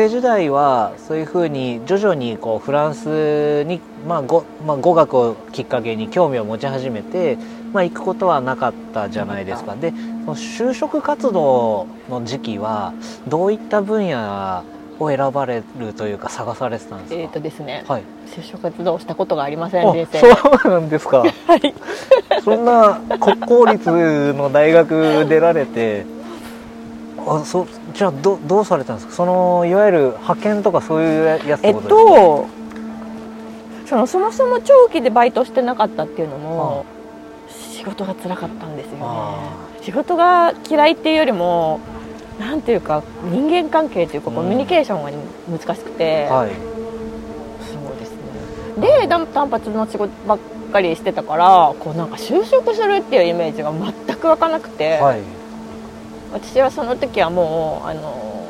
生時代はそういうふうに徐々にこうフランスに、まあ語まあ、語学をきっかけに興味を持ち始めて、まあ、行くことはなかったじゃないですか。でその就職活動の時期はどういった分野を選ばれるというか探されてたんですか？えっ、とですね、はい、就職活動をしたことがありませんそうなんですか。はい。そんな国公立の大学出られてあそじゃあどどうされたんですか？そのいわゆる派遣とかそういうやつえっことそのそもそも長期でバイトしてなかったっていうのも、仕事が辛かったんですよね。あ仕事が嫌いっていうよりもなんていうか人間関係というかうん。コミュニケーションが難しくて、はい。そうですね。で単単発の仕事ばっかりしてたからこうなんか就職するっていうイメージが全く湧かなくて、はい私はその時はもうあの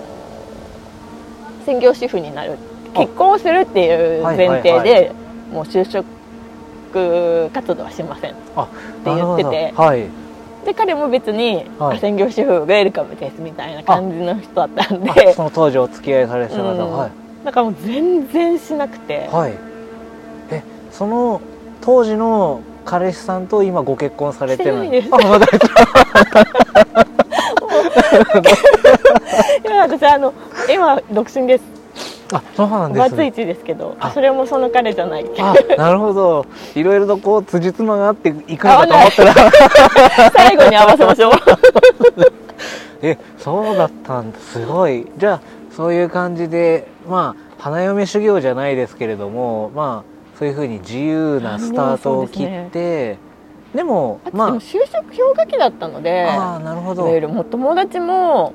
専業主婦になるあ。結婚をするっていう前提で、もう就職活動はしませんあって言ってて。はい。で彼も別に、はい。あ専業主婦ウェルカムですみたいな感じの人だったんあでその当時お付き合いされてた方、うん。はい。だからもう全然しなくて、はい。えその当時の彼氏さんと今ご結婚されてるしてないです。あまだいや私あの今独身です。あそうなんおですね。バツイチですけどあ。それもその彼じゃない。あなるほど。いろいろとこう辻褄があっていくのかと思ったら。最後に合わせましょう。えそうだったんだ。すごい。じゃあそういう感じでまあ花嫁修行じゃないですけれどもまあそういうふうに自由なスタートを切ってで,、もまでも就職氷河期だったのであなるほど。もう友達も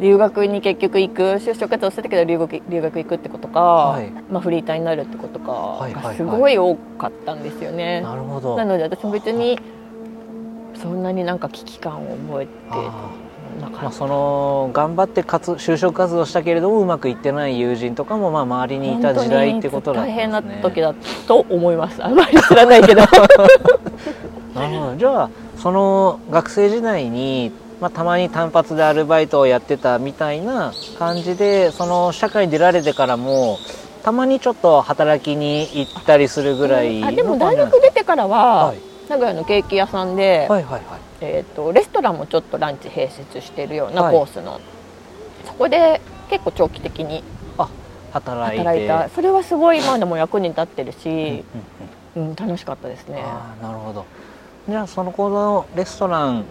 留学に結局行く就職活動してたけど留学留学行くってことか、はい。まあ、フリーターになるってことかすごい多かったんですよね、なるほど。なので私も別にそんなになんか危機感を覚えてまあ、その頑張って活就職活動したけれどもうまくいってない友人とかもまあ周りにいた時代ってことだね。大変な時だと思います。あんまり知らないけど。なるほど。じゃあその学生時代に、まあ、たまに単発でアルバイトをやってたみたいな感じでその社会に出られてからもたまにちょっと働きに行ったりするぐらいのあでも大学出てからは、はい名古屋のケーキ屋さんで、はいはいはい。えー、とレストランもちょっとランチ併設しているようなはい。コースの、そこで結構長期的に働いて。働いた。それはすごい今でも役に立ってるうんうんし、うん楽しかったですね。ああなるほど。じゃあその頃のレストラン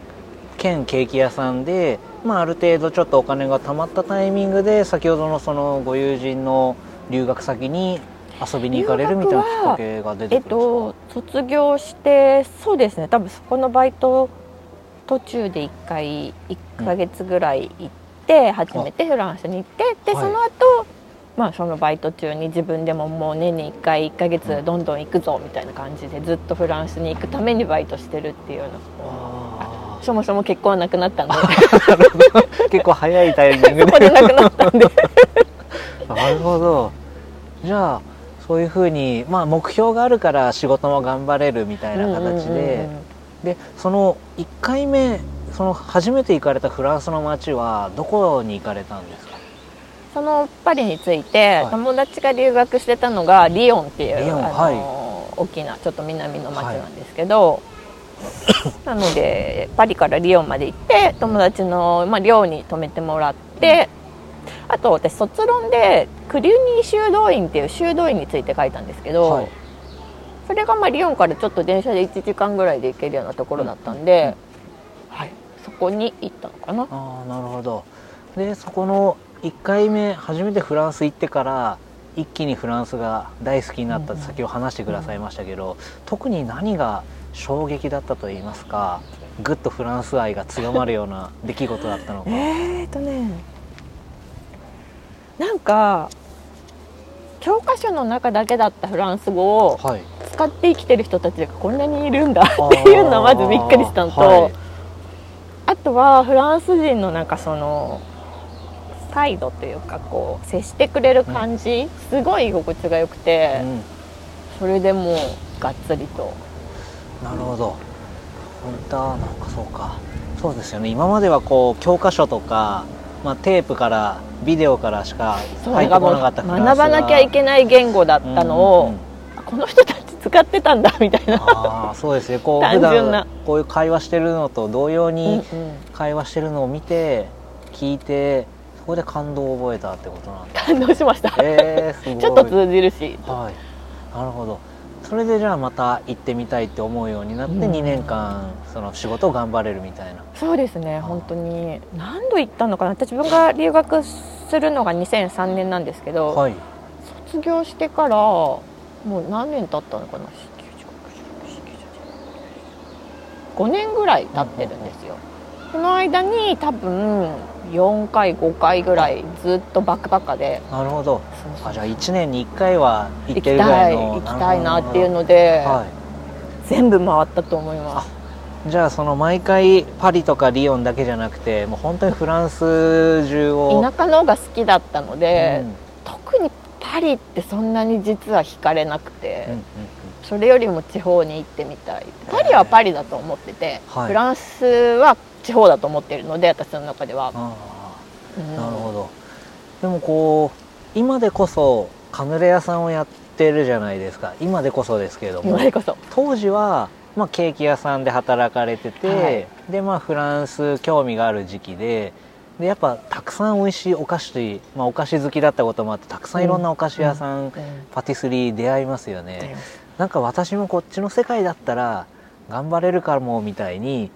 兼ケーキ屋さんで、まあ、ある程度ちょっとお金が貯まったタイミングで先ほどのそのご友人の留学先に遊びに行かれるみたいなきっかけが出えってくるんと卒業してそうですね。多分そこのバイト途中で1回1ヶ月ぐらい行って、初めてフランスに行ってで、はい。その後まあそのバイト中に自分でももう年に1回1ヶ月どんどん行くぞみたいな感じでずっとフランスに行くためにバイトしてるっていうのあそもそも結婚はなくなったんで。ー結構早いタイミング そこでなくなったんで。なるほど。じゃあそういうふうに、まあ、目標があるから仕事も頑張れるみたいな形で、でその1回目その初めて行かれたフランスの街はどこに行かれたんですか？そのパリについて、はい。友達が留学してたのがリヨンっていうは大きなちょっと南の町なんですけど、なのでパリからリヨンまで行って友達の、まあ、寮に泊めてもらって、あと私卒論でクリュニー修道院っていう修道院について書いたんですけど、はい。それがまあリヨンからちょっと電車で1時間ぐらいで行けるようなところだったんで、はい、そこに行ったのかな。ああなるほど。でそこの1回目初めてフランス行ってから一気にフランスが大好きになったって先ほど話してくださいましたけど、特に何が衝撃だったといいますかぐっとフランス愛が強まるような出来事だったのか。えーとねなんか教科書の中だけだったフランス語をはい。使って生きてる人たちがこんなにいるんだっていうのはまずびっくりしたのと、はい。あとはフランス人のなんかその態度というかこう接してくれる感じ、すごい居心地が良くて、うん。それでもうがっつりと。なるほど。本当なんかそうか。そうですよね。今まではこう教科書とかまあ、テープからビデオからしかそ入ってこなかったフランスが学ばなきゃいけない言語だったのを、うんうんうん。この人たち使ってたんだみたいな。ああそうですね。こう普段こういう会話してるのと同様うんにうん。会話してるのを見て聞いてそこで感動を覚えたってことなんだ。感動しました、えー、ちょっと通じるし。はい。なるほどそれでじゃあまた行ってみたいって思うようになってうん。2年間その仕事を頑張れるみたいな。そうですね本当に。何度行ったのかな？私自分が留学するのが2003年なんですけど、はい。卒業してからもう何年経ったのかな？5年ぐらい経ってるんですよ、その間に多分4回5回ぐらいずっとバックパッカーでなるほど。あじゃあ1年に1回は行ってるぐ行きたいらいの行きたいなっていうのので、は全部回ったと思います。いじゃあその毎回パリとかリヨンだけじゃなくてもう本当にフランス中を田舎の方が好きだったので、うん。特にパリってそんなに実は惹かれなくて、うんうんそれよりも地方に行ってみたい。パリはパリだと思ってて、はい。フランスは地方だと思ってるので私の中では、あうん。あなるほど。でもこう今でこそカヌレ屋さんをやってるじゃないですか。今でこそですけれども。今でこそ。当時は、まあ、ケーキ屋さんで働かれてて、はいでまあフランス興味がある時期ででやっぱたくさん美味しいお菓子、まあ、お菓子好きだったこともあってたくさんいろんなお菓子屋さん、うん。パティスリー出会いますよね、なんか私もこっちの世界だったら頑張れるかもみたいに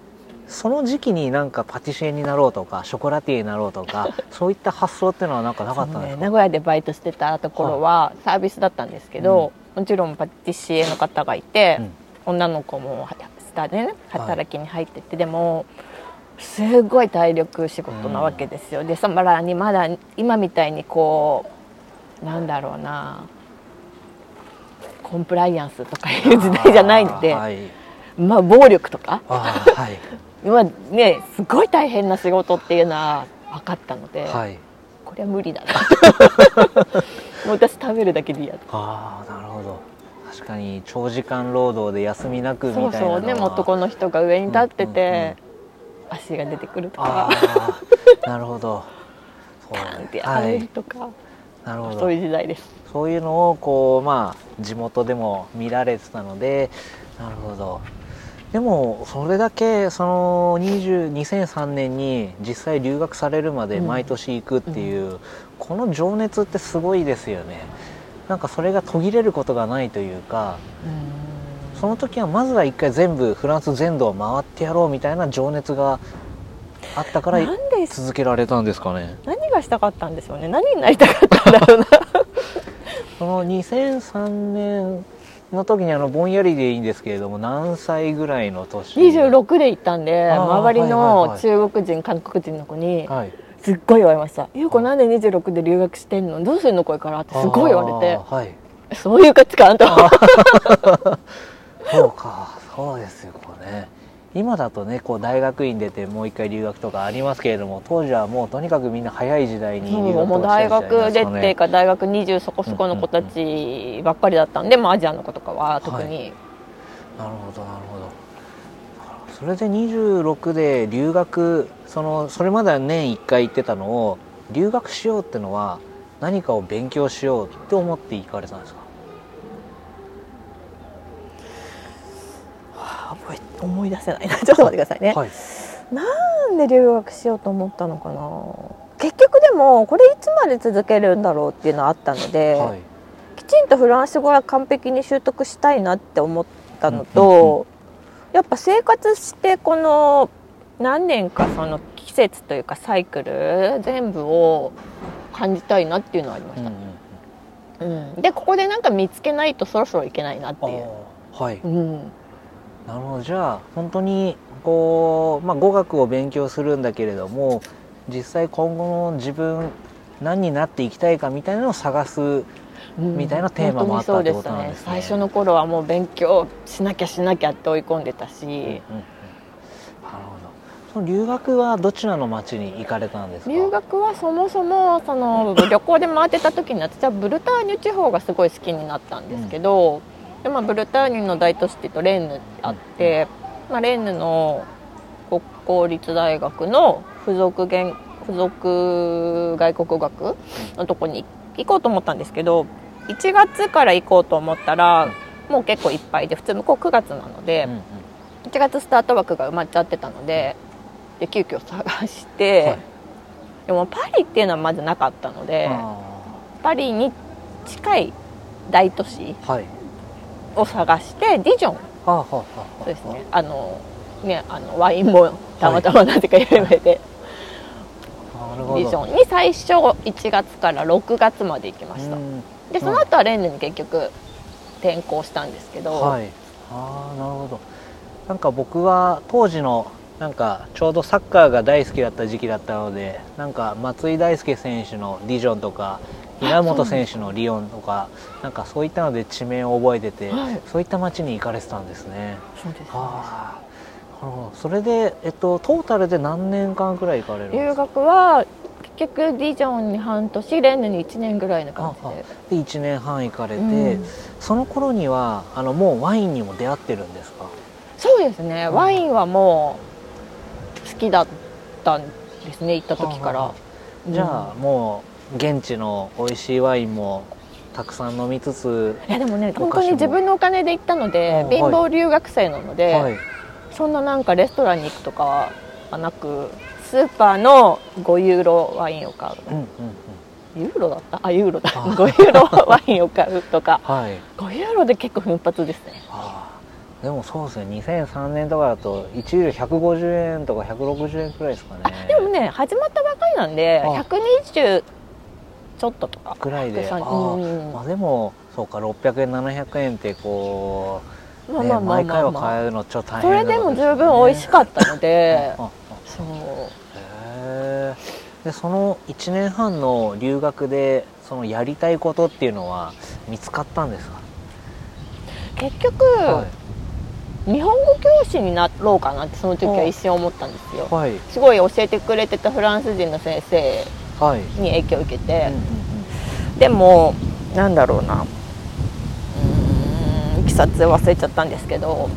その時期になんかパティシエになろうとかショコラティエになろうとか そういった発想っていうのはなんかなかったんですか、ね。名古屋でバイトしてたところはサービスだったんですけど、もちろんパティシエの方がいて、女の子も下でね働きに入ってて、でもすごい体力仕事なわけですよ、でさらにまだ今みたいにこうなんだろうなコンプライアンスとかいう時代じゃないので、はい、まあ暴力とか。はい。まあ ねすごい大変な仕事っていうのは分かったので、はい。これは無理だな。もう私食べるだけでいいやとああなるほど。確かに長時間労働で休みなくみたいそうなのは。そうでも男の人が上に立ってて、うんうんうん。足が出てくるとあか。あなるほど。そう。パンってやられはい。るとか、なるほど。そういう時代ですそういうのをこうまあ地元でも見られてたのでなるほど。でもそれだけその20 2003年に実際留学されるまでうん。毎年行くっていう、この情熱ってすごいですよね。なんかそれが途切れることがないというかその時はまずは一回全部フランス全土を回ってやろうみたいな情熱があったから続けられたんですかね。何がしたかったんでしょうね。何になりたかったんだろうなその2003年の時にあのぼんやりでいいんですけれども何歳ぐらいの年26で行ったんで周りはいはいはいの中国人韓国人の子にはい。すっごい言われました「優子なんで26で留学してんの？どうするのこれから」ってすごい言われて。はい。そういう価値観と。そうかそうですよ今だとねこう大学院出てもう一回留学とかありますけれども当時はもうとにかくみんな早い時代に留学もうとかして大るじゃないですか学出てか大学20そこそこの子たちばっかりだったんで、まあ、アジアの子とかは特に、なるほどなるほど。それで26で留学そのそれまでは年1回行ってたのを留学しようってのは何かを勉強しようって思って行かれたんですかあ覚え思い出せないな。ちょっと待ってくださいね、はい。なんで留学しようと思ったのかな。結局でもこれいつまで続けるんだろうっていうのはあったので、はい。きちんとフランス語は完璧に習得したいなって思ったのと、やっぱ生活してこの何年かその季節というかサイクル全部を感じたいなっていうのはありました、うんうんでここでなんか見つけないとそろそろいけないなってあいう、ーはい。うん、なるほど。じゃあ本当にこう、まあ、語学を勉強するんだけれども実際今後の自分何になっていきたいかみたいなのを探すみたいなテーマもあったってことなんですね。最初の頃はもう勉強しなきゃしなきゃって追い込んでたし、うんうんうん。なるほど。その留学はどちらの町に行かれたんですか？留学はそもそもその旅行で回ってた時に私はブルターニュ地方がすごい好きになったんですけど、でまあ、ブルターニュの大都市っていうとレンヌあって、まあ、レンヌの国公立大学の付属言付属外国語学のとこに行こうと思ったんですけど1月から行こうと思ったらもう結構いっぱいで普通向こう9月なので、うんうん。1月スタート枠が埋まっちゃってたのでで急遽探して、はい。でもパリっていうのはまずなかったのであパリに近い大都市ーはいを探してディジョンはあはあ。そうですね。あのねあのワインもたまたまなぜか有名で、なるほど。ディジョンに最初1月から6月まで行きました、うん。でその後はレンヌに結局転校したんですけど、はい。ああなるほど。なんか僕は当時のなんかちょうどサッカーが大好きだった時期だったのでなんか松井大輔選手のディジョンとか稲本選手のリヨンとかなんかそういったので地名を覚えてて、はい。そういった街に行かれてたんですね。そうです。ねそれで、えっと、トータルで何年間くらい行かれるんです留か学は結局ディジョンに半年レンヌに1年ぐらいの感じで。で1年半行かれて、うん。その頃にはあのもうワインにも出会ってるんですか？そうですね。ワインはもう好きだったんですね行った時から、じゃあもう現地の美味しいワインもたくさん飲みつつ、いやでもね本当に自分のお金で行ったのであ貧乏留学生なので、はい、そんななんかレストランに行くとかはなくスーパーの5ユーロワインを買う。うんうんうん。ユーロだった？あユーロだ。あ。5ユーロワインを買うとか。はい。5ユーロで結構奮発ですね。でもそうですね。2003年とかだと1ユーロ150円とか160円くらいですかね。でもね始まったばかりなんであ120ちょっととか。ぐらいで。あ130あうん。まあでもそうか600円700円ってこう、ねまあまあまあ毎回はまあ。まあ買えるのちょっと大それでも十分美味しかったので。そう。へえでその1年半の留学でそのやりたいことっていうのは見つかったんですか、結局、日本語教師になろうかなってその時は一瞬思ったんですよ。はい。すごい教えてくれてたフランス人の先生はい、に影響を受けて。うん、うんでもなんだろうな。うーんいきさつ忘れちゃったんですけど、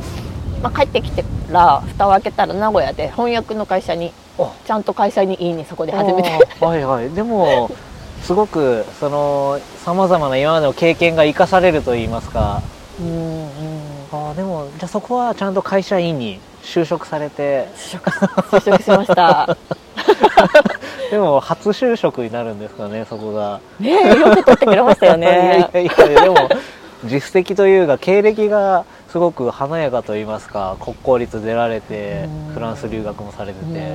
まあ、帰ってきてから蓋を開けたら名古屋で翻訳の会社にあ。ちゃんと会社にいいにそこで初めて。はいはい。でもすごくそのさまざまな今までの経験が生かされるといいますか。うんうん。あーでもじゃあそこはちゃんと会社員に就職されて。就職しました でも初就職になるんですかねそこが。ねえよく取ってくれましたよね。いやいやいやでも実績というか経歴がすごく華やかといいますか国公立出られてうん。フランス留学もされてて。うん。いや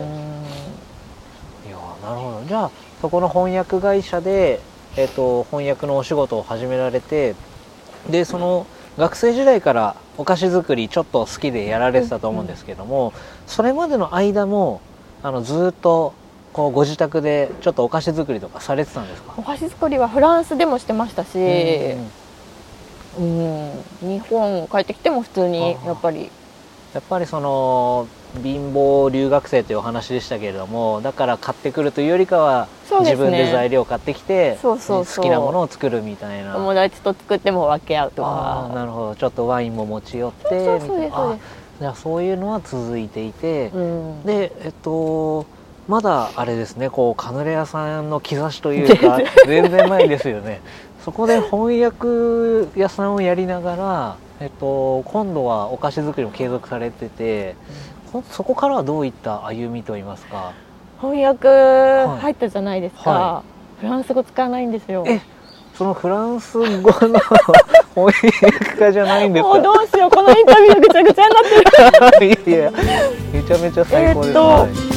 なるほど。じゃあそこの翻訳会社で、えっと翻訳のお仕事を始められてでその学生時代からお菓子作りちょっと好きでやられてたと思うんですけども、それまでの間もあのずっとこうご自宅でちょっとお菓子作りとかされてたんですか？お菓子作りはフランスでもしてましたし、うんうん、日本帰ってきても普通にやっぱり。やっぱりその貧乏留学生というお話でしたけれどもだから買ってくるというよりかは、ね。自分で材料を買ってきてそうそうそう。好きなものを作るみたいな。友達と作っても分け合うとか。ああなるほど。ちょっとワインも持ち寄ってそうそうそうですみたいな。あじゃあそういうのは続いていて、うん。でえっとまだあれですねこうカヌレ屋さんの兆しというか 全然。前ですよね。そこで翻訳屋さんをやりながら、えっと、今度はお菓子作りも継続されてて、こそこからはどういった歩みといいますか？翻訳い。入ったじゃないですか、はフランス語使わないんですよ。えそのフランス語の 翻訳家じゃないんですもうどかうしようこのインタビューぐちゃぐちゃになってる。いやいやめちゃめちゃ最高です、えっとはい